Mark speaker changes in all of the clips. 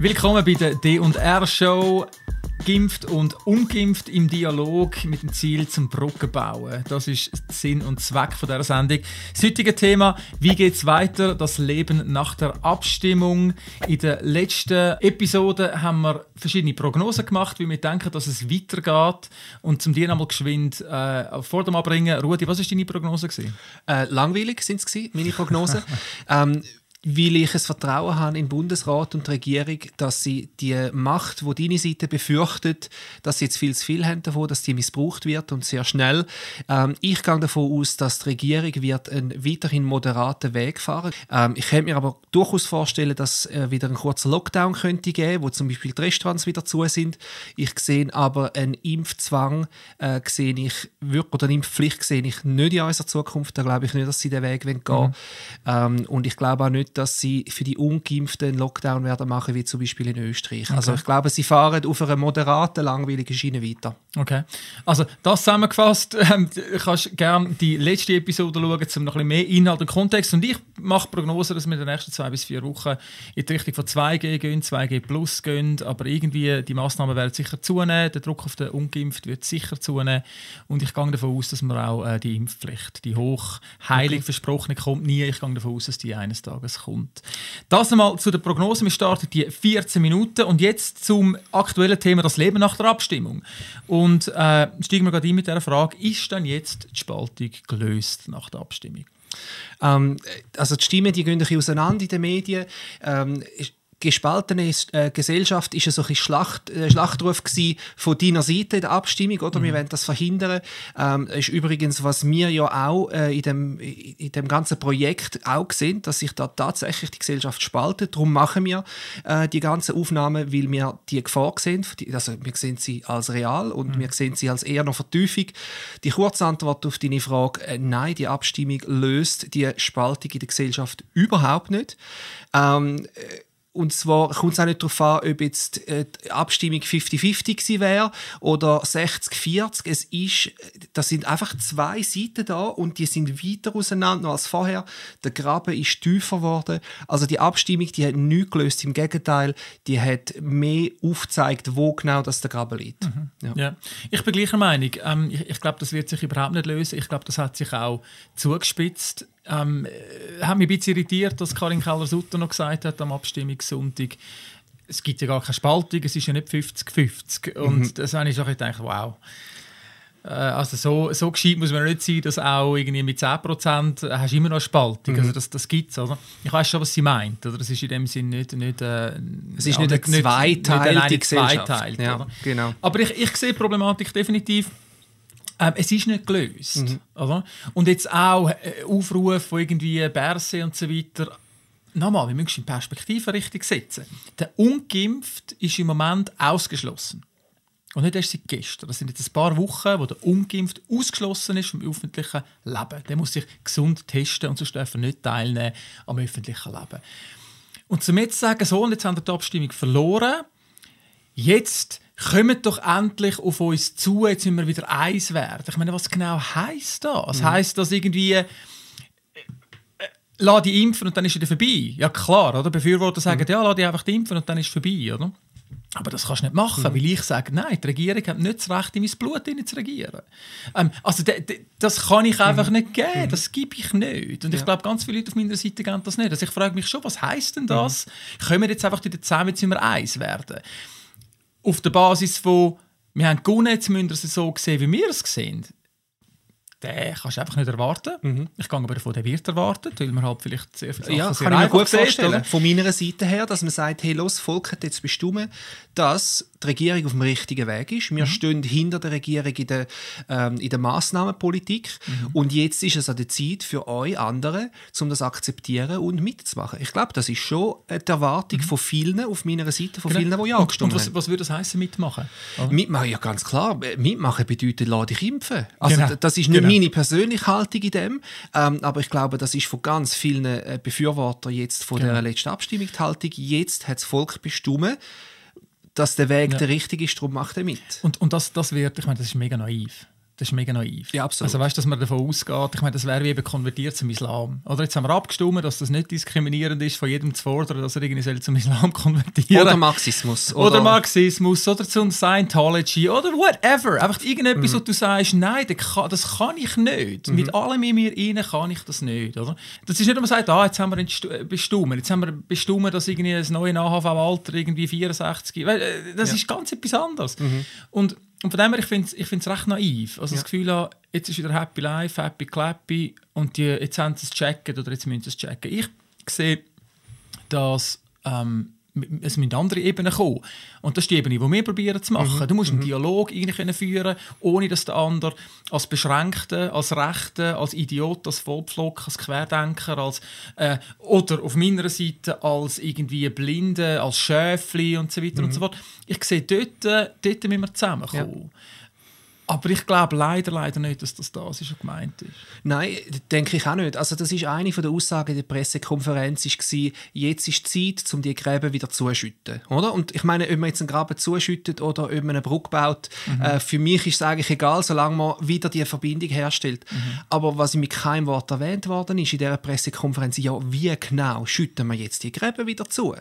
Speaker 1: Willkommen bei der D&R Show. Gimpft und ungeimpft im Dialog mit dem Ziel zum Brücken bauen. Das ist Sinn und Zweck von dieser Sendung. Das heutige Thema, wie geht es weiter? Das Leben nach der Abstimmung. In der letzten Episode haben wir verschiedene Prognosen gemacht, wie wir denken, dass es weitergeht. Und zum dir nochmal geschwind äh, vor dem Abbringen. Rudi, was war deine Prognose?
Speaker 2: Äh, langweilig sind es meine Prognosen. ähm, weil ich ein Vertrauen habe in den Bundesrat und die Regierung, dass sie die Macht, die deine Seite befürchtet, dass sie jetzt viel zu viel haben davon, dass die missbraucht wird und sehr schnell. Ähm, ich gehe davon aus, dass die Regierung wird einen weiterhin moderaten Weg fahren. Ähm, ich könnte mir aber durchaus vorstellen, dass äh, wieder ein kurzer Lockdown könnte geben, wo zum Beispiel die Restaurants wieder zu sind. Ich sehe aber einen Impfzwang, äh, sehe ich oder eine Impfpflicht sehe ich nicht in unserer Zukunft. Da glaube ich nicht, dass sie den Weg gehen wollen. Mhm. Ähm, und ich glaube auch nicht, dass sie für die Ungeimpften einen Lockdown werden machen, wie zum Beispiel in Österreich. Okay. Also ich glaube, sie fahren auf einer moderaten, langweiligen Schiene weiter.
Speaker 1: Okay. Also das zusammengefasst, ähm, kannst gerne die letzte Episode schauen, um noch ein bisschen mehr Inhalt und Kontext. Und ich mache Prognosen, dass wir in den nächsten zwei bis vier Wochen in die Richtung von 2G gehen, 2G Plus gehen, aber irgendwie die Massnahmen werden sicher zunehmen, der Druck auf den Ungeimpft wird sicher zunehmen und ich gehe davon aus, dass wir auch äh, die Impfpflicht, die hoch heilig okay. versprochene kommt nie, ich gehe davon aus, dass die eines Tages kommt. Das einmal zu der Prognose. Wir starten die 14 Minuten und jetzt zum aktuellen Thema das Leben nach der Abstimmung. Und äh, steigen wir gerade ein mit der Frage: Ist denn jetzt die Spaltung gelöst nach der Abstimmung?
Speaker 2: Ähm, also die Stimmen die gehen ein bisschen auseinander in den Medien. Ähm, gespaltene äh, Gesellschaft ist so ein Schlacht, äh, Schlachtruf von deiner Seite in der Abstimmung, oder? Mhm. Wir wollen das verhindern. Ähm, ist übrigens, was wir ja auch äh, in, dem, in dem ganzen Projekt auch sehen, dass sich da tatsächlich die Gesellschaft spaltet. Darum machen wir äh, die ganzen Aufnahmen, weil wir die Gefahr sehen. Also wir sehen sie als real und mhm. wir sehen sie als eher noch Vertiefung. Die Kurzantwort auf deine Frage, äh, nein, die Abstimmung löst die Spaltung in der Gesellschaft überhaupt nicht. Ähm, äh, und zwar kommt es auch nicht darauf an, ob jetzt äh, die Abstimmung 50-50 gewesen wäre oder 60-40. Es ist, das sind einfach zwei Seiten da und die sind weiter auseinander als vorher. Der Graben ist tiefer geworden. Also die Abstimmung, die hat nichts gelöst. Im Gegenteil, die hat mehr aufgezeigt, wo genau das der Graben liegt. Mhm.
Speaker 1: Ja. ja. Ich bin gleicher Meinung. Ähm, ich, ich glaube, das wird sich überhaupt nicht lösen. Ich glaube, das hat sich auch zugespitzt. Ähm, äh, hat mich ein bisschen irritiert, dass Karin Keller-Sutter noch gesagt hat am Abstimmungssonntag, es gibt ja gar keine Spaltung, es ist ja nicht 50-50. Und mhm. das habe ich so gedacht, wow. Äh, also so, so gescheit muss man nicht sein, dass auch irgendwie mit 10% hast du immer noch eine Spaltung. Mhm. Also das, das gibt es. Oder? Ich weiß schon, was sie meint. Oder? Es ist in dem Sinne nicht... nicht äh,
Speaker 2: es ist ja, nicht, eine zweiteilige Gesellschaft.
Speaker 1: Zweiteilt, ja, genau. Aber ich, ich sehe die Problematik definitiv ähm, es ist nicht gelöst. Mhm. Oder? Und jetzt auch äh, Aufrufe von irgendwie Berse und so weiter. Nochmal, wir müssen in Perspektive richtig setzen. Der Ungeimpft ist im Moment ausgeschlossen. Und nicht erst seit gestern. Das sind jetzt ein paar Wochen, wo der Ungeimpft ausgeschlossen ist vom öffentlichen Leben. Der muss sich gesund testen und sonst darf er nicht teilnehmen am öffentlichen Leben. Und zum jetzt sagen, so, und jetzt haben wir die Abstimmung verloren, jetzt kommt doch endlich auf uns zu, jetzt müssen wir wieder eins werden. Ich meine, was genau heisst das? Mhm. Heißt das irgendwie, äh, äh, lass die impfen und dann ist er vorbei? Ja klar, oder? Befürworter sagen, mhm. ja, lass die einfach impfen und dann ist es vorbei, oder? Aber das kannst du nicht machen, mhm. weil ich sage, nein, die Regierung hat nicht das Recht, in mein Blut zu regieren. Ähm, also das kann ich einfach mhm. nicht geben, mhm. das gebe ich nicht. Und ja. ich glaube, ganz viele Leute auf meiner Seite geben das nicht. Also ich frage mich schon, was heisst denn das? Mhm. Können wir jetzt einfach wieder zusammen, jetzt wir eins werden? Auf der Basis von, wir haben gewonnen, jetzt müssen wir es so sehen, wie wir es sehen den kannst du einfach nicht erwarten. Mhm. Ich gehe aber davon, der wird erwartet, weil man halt vielleicht sehr viele
Speaker 2: Sachen Ja, sehr kann ich mir gut vorstellen. Von meiner Seite her, dass man sagt, hey, los, Volk hat jetzt bestimmt, dass die Regierung auf dem richtigen Weg ist. Wir mhm. stehen hinter der Regierung in der, ähm, in der Massnahmenpolitik mhm. und jetzt ist es an der Zeit für euch andere, um das akzeptieren und mitzumachen. Ich glaube, das ist schon die Erwartung mhm. von vielen auf meiner Seite, von genau. vielen, die ja
Speaker 1: gestimmt haben. Und was, was würde das heißen mitmachen?
Speaker 2: Oder? Mitmachen, ja ganz klar. Mitmachen bedeutet, lass dich impfen. Also genau. das ist nicht genau meine persönliche Haltung in dem, ähm, aber ich glaube, das ist von ganz vielen äh, Befürwortern jetzt von genau. der letzten Abstimmung die Haltung. Jetzt hat das Volk bestimmt, dass der Weg ja. der richtige ist, darum macht er mit.
Speaker 1: Und, und das, das wird, ich meine, das ist mega naiv. Das ist mega naiv.
Speaker 2: Ja, absolut.
Speaker 1: Also weißt du, dass man davon ausgeht, ich meine, das wäre wie eben konvertiert zum Islam. Oder jetzt haben wir abgestimmt, dass das nicht diskriminierend ist, von jedem zu fordern, dass er irgendwie soll zum Islam konvertieren
Speaker 2: Oder Marxismus.
Speaker 1: Oder, oder Marxismus, oder zum Scientology, oder whatever. Einfach irgendetwas,
Speaker 2: Mhm.
Speaker 1: wo du sagst, nein, das kann, ich nicht.
Speaker 2: Mhm.
Speaker 1: Mit allem in mir rein kann ich das nicht. Oder? Das ist nicht, dass man sagt, ah, jetzt haben wir äh, bestimmt, jetzt haben wir bestimmt, dass irgendwie das neue AHV-Alter irgendwie 64 Weil, äh, Das
Speaker 2: Ja. Mhm.
Speaker 1: ist ganz etwas anderes. Und, und von dem her, ich finde es ich find's recht naiv. Also das Gefühl habe, jetzt ist wieder Happy Life, Happy Clappy und die, jetzt haben sie es gecheckt oder jetzt müssen sie es checken. Ich sehe, dass ähm, es müssen andere Ebenen kommen. Und das ist die Ebene, die wir probieren zu machen. Du musst einen Dialog irgendwie können führen ohne dass der andere als Beschränkte, als Rechte, als Idiot, als Vollpflock, als Querdenker, als, äh, oder auf meiner Seite als irgendwie Blinde, als Schäfli und so weiter und so fort. Ich sehe, dort, äh, dort müssen wir zusammenkommen. Aber ich glaube leider, leider nicht, dass das das ist, was gemeint ist.
Speaker 2: Nein, denke ich auch nicht. Also das ist eine von der Aussagen der Pressekonferenz war, jetzt ist die Zeit, um die Gräben wieder zuschütten, oder? Und ich meine, ob man jetzt einen Graben zuschüttet oder ob man eine Brücke baut, äh, für mich ist es eigentlich egal, solange man wieder die Verbindung herstellt. Aber was mit keinem Wort erwähnt worden ist in dieser Pressekonferenz, ja, wie genau schütten wir jetzt die Gräben wieder zu?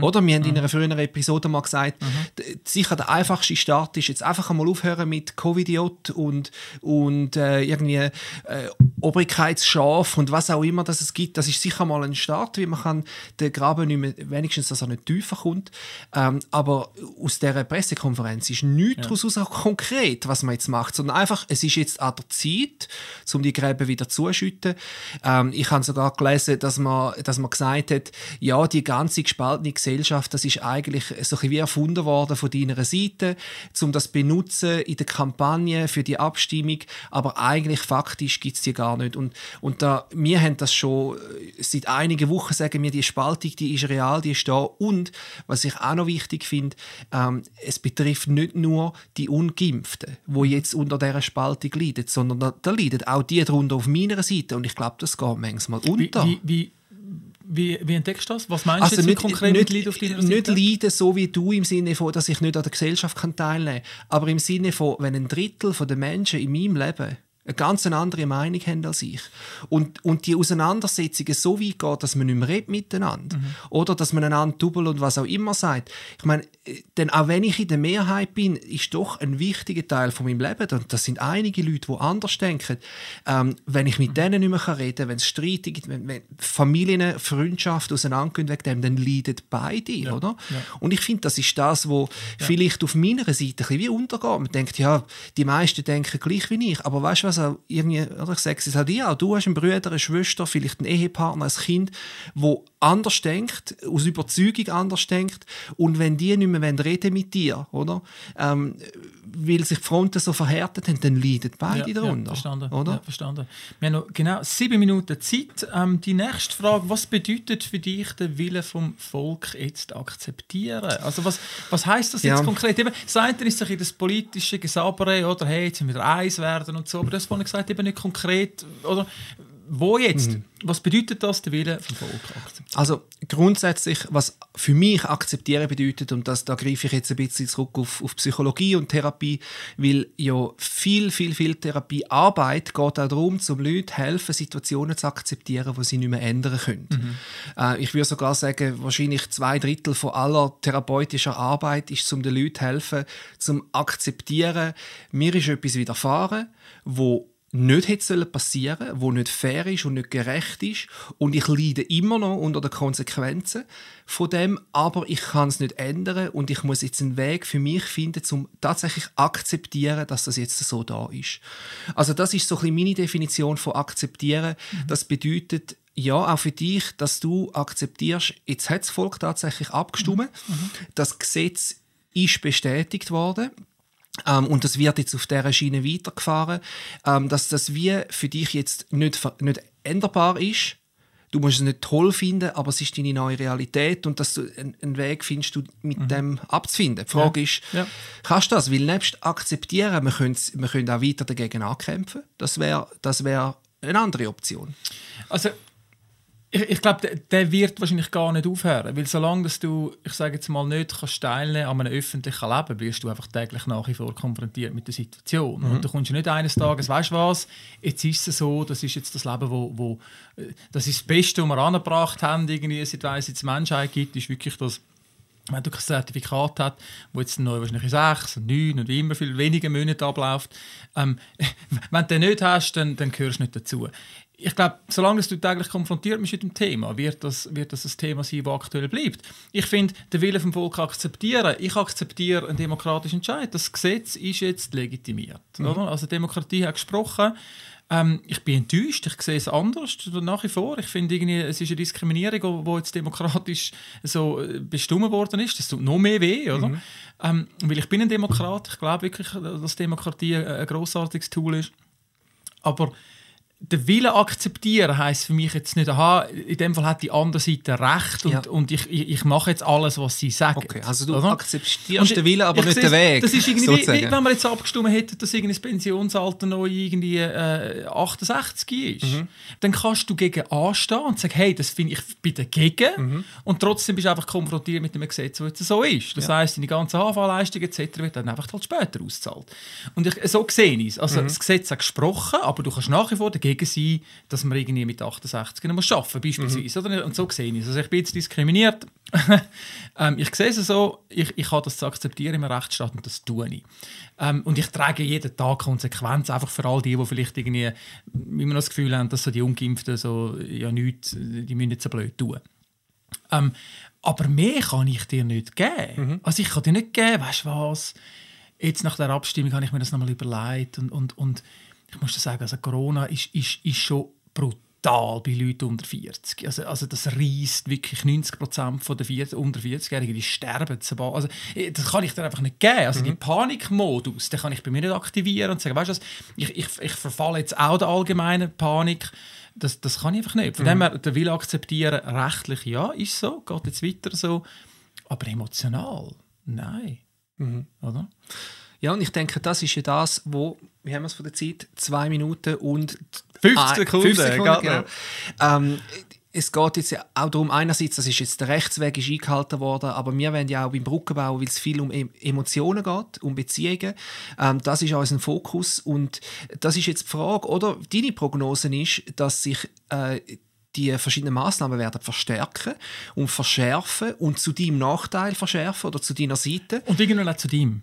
Speaker 2: Oder? Wir haben in einer früheren Episode mal gesagt, d- sicher der einfachste Start ist jetzt einfach einmal aufhören mit Covidiot und, und äh, irgendwie äh, Obrigkeitsschaf und was auch immer das es gibt. Das ist sicher mal ein Start, wie man kann den Graben nicht mehr, wenigstens, dass er nicht tiefer kommt. Ähm, aber aus dieser Pressekonferenz ist nichts daraus raus konkret, was man jetzt macht, sondern einfach, es ist jetzt an der Zeit, um die Gräben wieder zuschütten. Ähm, ich habe sogar gelesen, dass man, dass man gesagt hat, ja, die ganze gespaltene Gesellschaft, das ist eigentlich so ein bisschen wie erfunden worden von deiner Seite, um das benutzen in der Kampagne für die Abstimmung, aber eigentlich faktisch gibt es die gar nicht. Und, und da, wir haben das schon äh, seit einigen Wochen, sagen wir, die Spaltung, die ist real, die ist da. Und, was ich auch noch wichtig finde, ähm, es betrifft nicht nur die Ungeimpften, die jetzt unter dieser Spaltung leiden, sondern da, da leiden auch die darunter auf meiner Seite. Und ich glaube, das geht manchmal unter.
Speaker 1: wie, wie, wie, wie entdeckst du das? Was meinst
Speaker 2: Also
Speaker 1: du jetzt
Speaker 2: nicht,
Speaker 1: konkret
Speaker 2: nicht,
Speaker 1: auf deiner
Speaker 2: nicht
Speaker 1: Seite?
Speaker 2: leiden so wie du im Sinne von, dass ich nicht an der Gesellschaft kann teilnehmen kann, aber im Sinne von, wenn ein Drittel der Menschen in meinem Leben eine ganz andere Meinung haben als ich und, und die Auseinandersetzungen so weit geht, dass man nicht mehr redet miteinander
Speaker 1: Mhm.
Speaker 2: oder dass man einander double und was auch immer sagt. Ich meine, äh, denn auch wenn ich in der Mehrheit bin, ist doch ein wichtiger Teil von meinem Leben und das sind einige Leute, die anders denken. Ähm, wenn ich mit denen nicht mehr reden kann, wenn es Streite gibt, wenn, wenn Familien, Freundschaften auseinandergehen wegen dem, dann leiden beide, oder? Und ich finde, das ist das, was vielleicht auf meiner Seite ein bisschen wie untergeht. Man denkt, ja, die meisten denken gleich wie ich, aber weißt du was, auch irgendwie, oder ich sage es auch dir, auch du hast einen Bruder, eine Schwester, vielleicht einen Ehepartner, ein Kind, wo anders denkt, aus Überzeugung anders denkt und wenn die nicht mehr reden mit dir, oder? Ähm, weil sich die Fronten so verhärtet haben, dann leiden beide
Speaker 1: Ja,
Speaker 2: darunter.
Speaker 1: Ja, verstanden.
Speaker 2: Oder?
Speaker 1: Ja, verstanden. Wir haben noch genau sieben Minuten Zeit. Ähm, die nächste Frage, was bedeutet für dich der Wille vom Volk jetzt akzeptieren? Also was, was heißt das jetzt konkret? Eben, das eine ist sich in das politische Gesabere, oder hey, jetzt müssen wir eins werden und so, aber das vorhin gesagt, eben nicht konkret, oder wo jetzt?
Speaker 2: Mhm.
Speaker 1: Was bedeutet das, der Wille vom Volk akzeptieren?
Speaker 2: Also grundsätzlich, was für mich akzeptieren bedeutet, und das, da greife ich jetzt ein bisschen zurück auf, auf Psychologie und Therapie, weil ja viel, viel, viel Therapiearbeit geht auch darum, zum Leuten helfen, Situationen zu akzeptieren, die sie nicht mehr ändern können. Äh, ich würde sogar sagen, wahrscheinlich zwei Drittel von aller therapeutischer Arbeit ist, um den Leuten zu helfen, zum akzeptieren, mir ist etwas widerfahren, wo nicht hätte sollen passieren, wo nicht fair ist und nicht gerecht ist. Und ich leide immer noch unter den Konsequenzen von dem, aber ich kann es nicht ändern und ich muss jetzt einen Weg für mich finden, um tatsächlich akzeptieren, dass das jetzt so da ist. Also das ist so ein bisschen meine Definition von akzeptieren. Das bedeutet ja, auch für dich, dass du akzeptierst, jetzt hat das Volk tatsächlich abgestimmt, das Gesetz ist bestätigt worden, ähm, und das wird jetzt auf dieser Schiene weitergefahren, ähm, dass das wie für dich jetzt nicht, nicht änderbar ist. Du musst es nicht toll finden, aber es ist deine neue Realität und dass du einen, einen Weg findest, du mit dem abzufinden. Die Frage ist,
Speaker 1: Ja.
Speaker 2: kannst du das? Weil nebst akzeptieren, wir können, wir können auch weiter dagegen ankämpfen. Das wäre das wär eine andere Option.
Speaker 1: Also, ich, ich glaube, der, der, wird wahrscheinlich gar nicht aufhören, weil solange dass du, ich sage jetzt mal, nicht kannst teilnehmen an einem öffentlichen Leben, wirst du einfach täglich nach wie vor konfrontiert mit der Situation. Mhm. Und du kommst ja nicht eines Tages, weißt du was, jetzt ist es so, das ist jetzt das Leben, wo, wo das ist das Beste, was wir angebracht haben, irgendwie, seit es jetzt Menschheit gibt, ist wirklich das wenn du kein Zertifikat hast, wo jetzt neu wahrscheinlich sechs und neun und immer viel weniger Monate abläuft, ähm, wenn du den nicht hast, dann, dann gehörst du nicht dazu. Ich glaube, solange du täglich konfrontiert bist mit dem Thema, wird das, wird das ein Thema sein, das aktuell bleibt. Ich finde, den Willen vom Volk akzeptieren. Ich akzeptiere einen demokratischen Entscheid. Das Gesetz ist jetzt legitimiert. Mhm. Oder? Also Demokratie hat gesprochen. Ähm, ich bin enttäuscht, ich sehe es anders nach wie vor. Ich finde, es ist eine Diskriminierung, die jetzt demokratisch so äh, bestimmt worden ist. Das tut noch mehr weh, oder? Mhm. Ähm, weil ich bin ein Demokrat, ich glaube wirklich, dass Demokratie ein grossartiges Tool ist. Aber den Willen akzeptieren heisst für mich jetzt nicht, aha, in dem Fall hat die andere Seite recht und, ja. und ich, ich, ich, mache jetzt alles, was sie sagen.
Speaker 2: Okay, also du oder? akzeptierst und den Willen, aber nicht den Weg.
Speaker 1: Das ist irgendwie, wie, wenn wir jetzt abgestimmt hätten, dass irgendwie das Pensionsalter noch irgendwie äh, 68 ist, mhm. dann kannst du gegen anstehen und sagen, hey, das finde ich bin dagegen mhm. und trotzdem bist du einfach konfrontiert mit einem Gesetz, das jetzt so ist. Das ja. heisst, deine ganze HV-Leistung etc. wird dann einfach halt später ausgezahlt. Und ich, so sehe ich es. Also mhm. das Gesetz hat gesprochen, aber du kannst nach wie vor dagegen dagegen sein, dass man irgendwie mit 68 nicht mehr arbeiten beispielsweise. Mhm. Oder? Und so sehe ich es. Also ich bin jetzt diskriminiert. ähm, ich sehe es so, ich, ich habe das zu akzeptieren im Rechtsstaat und das tue ich. Ähm, und ich trage jeden Tag Konsequenz, einfach für all die, die vielleicht irgendwie immer noch das Gefühl haben, dass so die Ungeimpften so, ja nichts, die müssen nicht so blöd tun. Ähm, aber mehr kann ich dir nicht geben. Mhm. Also ich kann dir nicht geben, weißt du was, jetzt nach der Abstimmung habe ich mir das nochmal überlegt und, und, und ich muss sagen, also Corona ist, ist, ist schon brutal bei Leuten unter 40. Also, also das reißt wirklich 90 Prozent der 40, unter 40-Jährigen, die sterben. Also, äh, das kann ich dir einfach nicht geben. Also mhm. den Panikmodus, den kann ich bei mir nicht aktivieren und sagen, weißt du, ich, ich, ich verfalle jetzt auch der allgemeinen Panik. Das, das kann ich einfach nicht. Von mhm. dem her, der will akzeptieren, rechtlich ja, ist so, geht jetzt weiter so. Aber emotional, nein. Mhm. Oder?
Speaker 2: Ja, und ich denke, das ist ja das, wo, wie haben wir es von der Zeit? Zwei Minuten und
Speaker 1: 50 Sekunden. 50 Sekunden
Speaker 2: genau. ähm, es geht jetzt ja auch darum, einerseits, das ist jetzt der Rechtsweg ist eingehalten worden, aber wir werden ja auch beim Brückenbau, weil es viel um Emotionen geht, um Beziehungen. Ähm, das ist unser Fokus und das ist jetzt die Frage, oder? Deine Prognose ist, dass sich äh, die verschiedenen Maßnahmen werden verstärken und verschärfen und zu deinem Nachteil verschärfen oder zu deiner Seite.
Speaker 1: Und irgendwann auch zu deinem.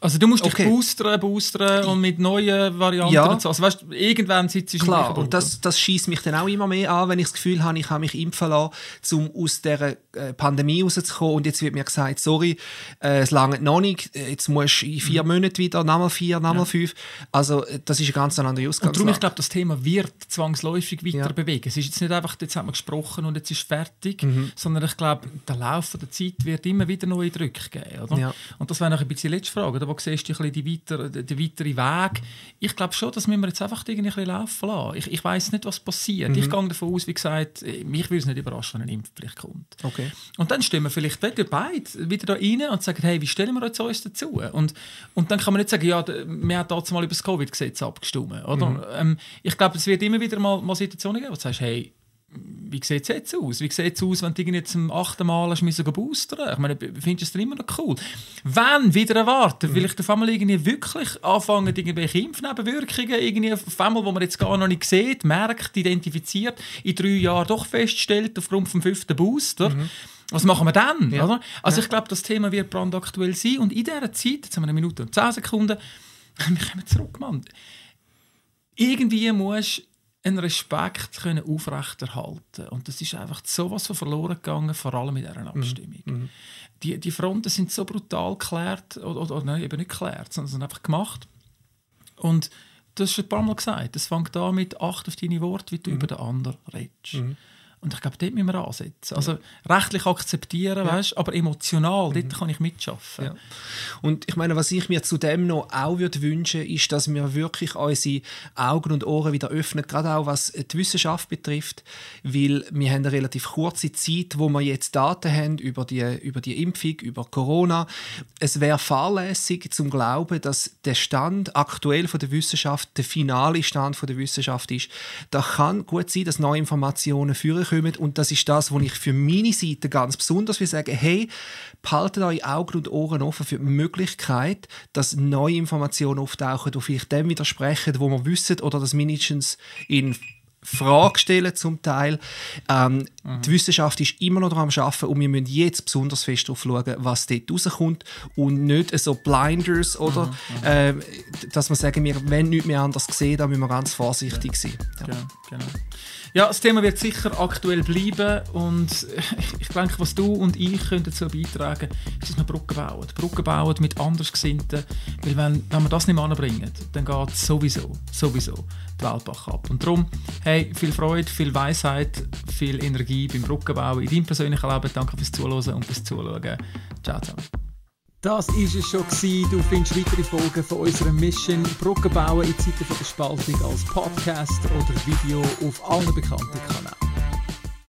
Speaker 1: Also du musst okay. dich boostern, boostern und mit neuen Varianten ja. und so. Also weißt, irgendwann sitzt du
Speaker 2: Klar, und das, das schießt mich dann auch immer mehr an, wenn ich das Gefühl habe, ich habe mich impfen lassen, um aus dieser äh, Pandemie rauszukommen und jetzt wird mir gesagt, sorry, äh, es lange noch nicht, äh, jetzt musst du in vier mhm. Monaten wieder, nochmal vier, nochmal ja. fünf. Also das ist ein ganz anderer Ausgangslage.
Speaker 1: Und darum, ich glaube, das Thema wird zwangsläufig weiter ja. bewegen. Es ist jetzt nicht einfach, jetzt haben wir gesprochen und jetzt ist fertig, mhm. sondern ich glaube, der Lauf der Zeit wird immer wieder neue Drücke geben. Oder? Ja. Und das wäre noch ein bisschen Frage. Oder? Wo siehst du die weiter, den weiteren Weg? Ich glaube schon, dass wir jetzt einfach irgendwie ein laufen lassen. Ich, ich weiß nicht, was passiert. Mhm. Ich gehe davon aus, wie gesagt, mich würde es nicht überraschen, wenn eine Impfpflicht kommt.
Speaker 2: Okay.
Speaker 1: Und dann stehen wir vielleicht beide wieder da rein und sagen, hey, wie stellen wir jetzt uns dazu? Und, und dann kann man nicht sagen, ja, wir haben damals mal über das Covid-Gesetz abgestimmt. Oder? Mhm. Ähm, ich glaube, es wird immer wieder mal, mal Situationen geben, wo du sagst, hey, wie sieht es jetzt aus? Wie sieht es aus, wenn du jetzt zum achten Mal hast müssen boostern? Ich meine, findest du es immer noch cool? Wenn wieder erwarten, mhm. vielleicht auf einmal irgendwie wirklich anfangen, irgendwelche Impfnebenwirkungen, irgendwie auf einmal, wo man jetzt gar noch nicht sieht, merkt, identifiziert, in drei Jahren doch feststellt, aufgrund vom fünften Booster. Mhm. Was machen wir dann? Ja. Oder? Also ja. ich glaube, das Thema wird brandaktuell sein und in dieser Zeit, jetzt haben wir eine Minute und zehn Sekunden, wir kommen zurück, Mann. Irgendwie musst einen Respekt können aufrechterhalten Und das ist einfach so was von verloren gegangen, vor allem in dieser Abstimmung. Mhm. Die, die Fronten sind so brutal geklärt, oder, oder, nein, eben nicht geklärt, sondern sind einfach gemacht. Und hast schon ein paar Mal gesagt, es fängt an mit Acht auf deine Worte, wie du mhm. über den anderen redest. Mhm. Und ich glaube, dort müssen wir ansetzen. Also rechtlich akzeptieren, ja. weißt, aber emotional, mhm. dort kann ich mitschaffen. Ja.
Speaker 2: Und ich meine, was ich mir zudem noch auch würde wünschen, ist, dass wir wirklich unsere Augen und Ohren wieder öffnen, gerade auch was die Wissenschaft betrifft, weil wir haben eine relativ kurze Zeit, wo wir jetzt Daten haben über die, über die Impfung, über Corona. Es wäre fahrlässig zum Glauben, dass der Stand aktuell von der Wissenschaft der finale Stand von der Wissenschaft ist. Da kann gut sein, dass neue Informationen führen rauskommen. Und das ist das, was ich für meine Seite ganz besonders will sagen, hey, behaltet eure Augen und Ohren offen für die Möglichkeit, dass neue Informationen auftauchen, die vielleicht dem widersprechen, wo wir wissen, oder dass mindestens in Frage stellen zum Teil. Ähm, mhm. Die Wissenschaft ist immer noch daran am Arbeiten und wir müssen jetzt besonders fest darauf schauen, was dort rauskommt und nicht so Blinders oder mhm. äh, dass wir sagen, wir wollen nichts mehr anders sehen, da müssen wir ganz vorsichtig sein.
Speaker 1: Ja. Genau, genau. Ja, das Thema wird sicher aktuell bleiben und ich, denke, was du und ich dazu beitragen, ist, dass wir Brücken bauen. Brücken bauen mit Andersgesinnten, weil wenn, wenn wir das nicht anbringen, dann geht sowieso, sowieso die Welt ab. Und darum, hey, viel Freude, viel Weisheit, viel Energie beim Brückenbauen in deinem persönlichen Leben. Danke fürs Zuhören und fürs Zuschauen. Ciao zusammen. Das war es schon. Gewesen. Du findest weitere Folgen von unserer Mission Brücken bauen in Zeiten der Spaltung als Podcast oder Video auf allen bekannten Kanälen.